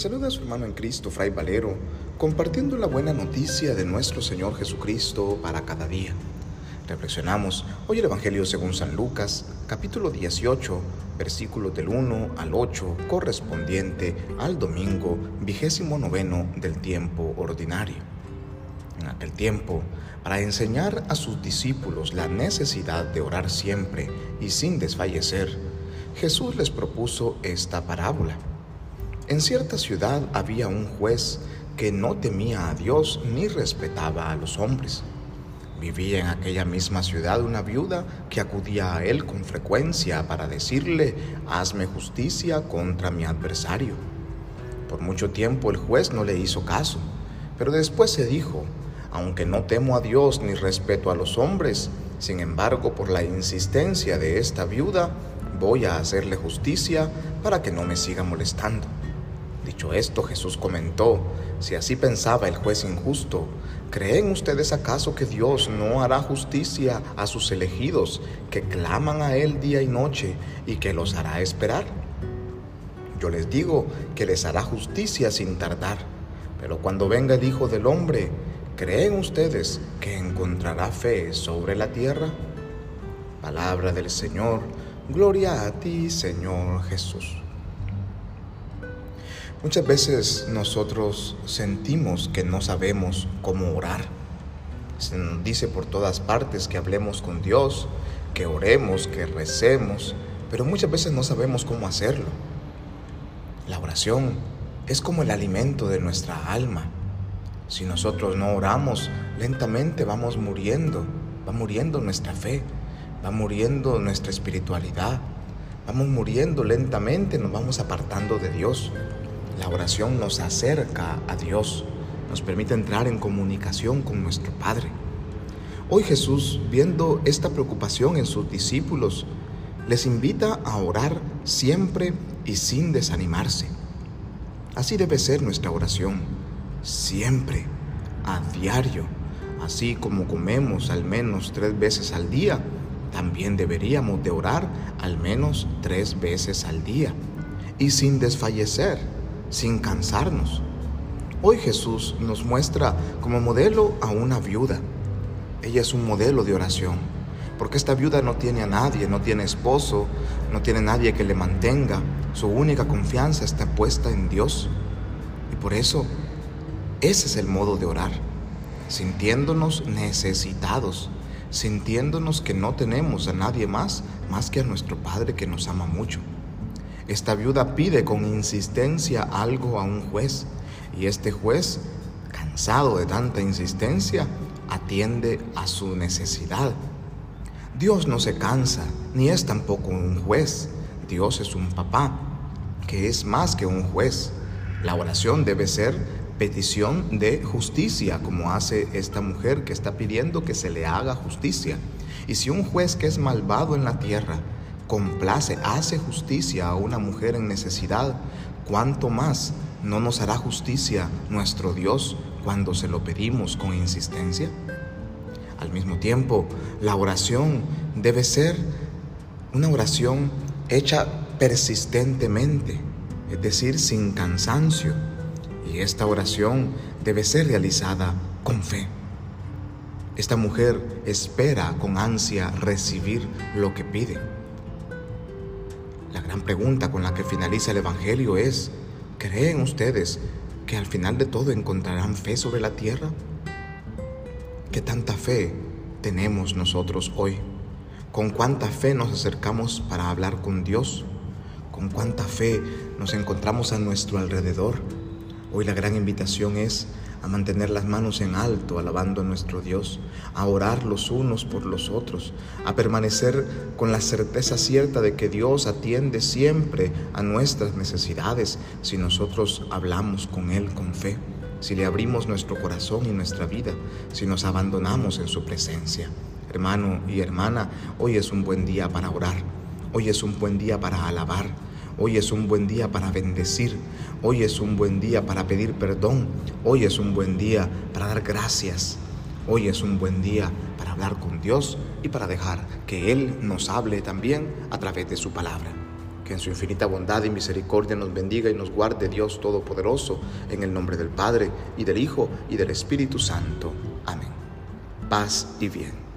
Saluda a su hermano en Cristo, Fray Valero, compartiendo la buena noticia de nuestro Señor Jesucristo para cada día. Reflexionamos hoy el Evangelio según San Lucas, capítulo 18, versículos del 1 al 8, correspondiente al domingo vigésimo noveno del tiempo ordinario. En aquel tiempo, para enseñar a sus discípulos la necesidad de orar siempre y sin desfallecer, Jesús les propuso esta parábola. En cierta ciudad había un juez que no temía a Dios ni respetaba a los hombres. Vivía en aquella misma ciudad una viuda que acudía a él con frecuencia para decirle, hazme justicia contra mi adversario. Por mucho tiempo el juez no le hizo caso, pero después se dijo, aunque no temo a Dios ni respeto a los hombres, sin embargo por la insistencia de esta viuda, voy a hacerle justicia para que no me siga molestando. Dicho esto, Jesús comentó, si así pensaba el juez injusto, ¿creen ustedes acaso que Dios no hará justicia a sus elegidos que claman a Él día y noche y que los hará esperar? Yo les digo que les hará justicia sin tardar, pero cuando venga el Hijo del Hombre, ¿creen ustedes que encontrará fe sobre la tierra? Palabra del Señor, gloria a ti Señor Jesús. Muchas veces nosotros sentimos que no sabemos cómo orar. Se nos dice por todas partes que hablemos con Dios, que oremos, que recemos, pero muchas veces no sabemos cómo hacerlo. La oración es como el alimento de nuestra alma. Si nosotros no oramos, lentamente vamos muriendo, va muriendo nuestra fe, va muriendo nuestra espiritualidad, vamos muriendo lentamente, nos vamos apartando de Dios. La oración nos acerca a Dios, nos permite entrar en comunicación con nuestro Padre. Hoy Jesús, viendo esta preocupación en sus discípulos, les invita a orar siempre y sin desanimarse. Así debe ser nuestra oración, siempre, a diario, así como comemos al menos tres veces al día, también deberíamos de orar al menos tres veces al día y sin desfallecer sin cansarnos. Hoy Jesús nos muestra como modelo a una viuda. Ella es un modelo de oración, porque esta viuda no tiene a nadie, no tiene esposo, no tiene nadie que le mantenga. Su única confianza está puesta en Dios. Y por eso, ese es el modo de orar, sintiéndonos necesitados, sintiéndonos que no tenemos a nadie más más que a nuestro Padre que nos ama mucho. Esta viuda pide con insistencia algo a un juez y este juez, cansado de tanta insistencia, atiende a su necesidad. Dios no se cansa, ni es tampoco un juez. Dios es un papá, que es más que un juez. La oración debe ser petición de justicia, como hace esta mujer que está pidiendo que se le haga justicia. Y si un juez que es malvado en la tierra complace, hace justicia a una mujer en necesidad, ¿cuánto más no nos hará justicia nuestro Dios cuando se lo pedimos con insistencia? Al mismo tiempo, la oración debe ser una oración hecha persistentemente, es decir, sin cansancio. Y esta oración debe ser realizada con fe. Esta mujer espera con ansia recibir lo que pide. Gran pregunta con la que finaliza el Evangelio es, ¿creen ustedes que al final de todo encontrarán fe sobre la tierra? ¿Qué tanta fe tenemos nosotros hoy? ¿Con cuánta fe nos acercamos para hablar con Dios? ¿Con cuánta fe nos encontramos a nuestro alrededor? Hoy la gran invitación es a mantener las manos en alto, alabando a nuestro Dios, a orar los unos por los otros, a permanecer con la certeza cierta de que Dios atiende siempre a nuestras necesidades si nosotros hablamos con Él con fe, si le abrimos nuestro corazón y nuestra vida, si nos abandonamos en su presencia. Hermano y hermana, hoy es un buen día para orar, hoy es un buen día para alabar Hoy es un buen día para bendecir. Hoy es un buen día para pedir perdón. Hoy es un buen día para dar gracias. Hoy es un buen día para hablar con Dios y para dejar que Él nos hable también a través de su palabra. Que en su infinita bondad y misericordia nos bendiga y nos guarde Dios Todopoderoso, en el nombre del Padre, y del Hijo, y del Espíritu Santo. Amén. Paz y bien.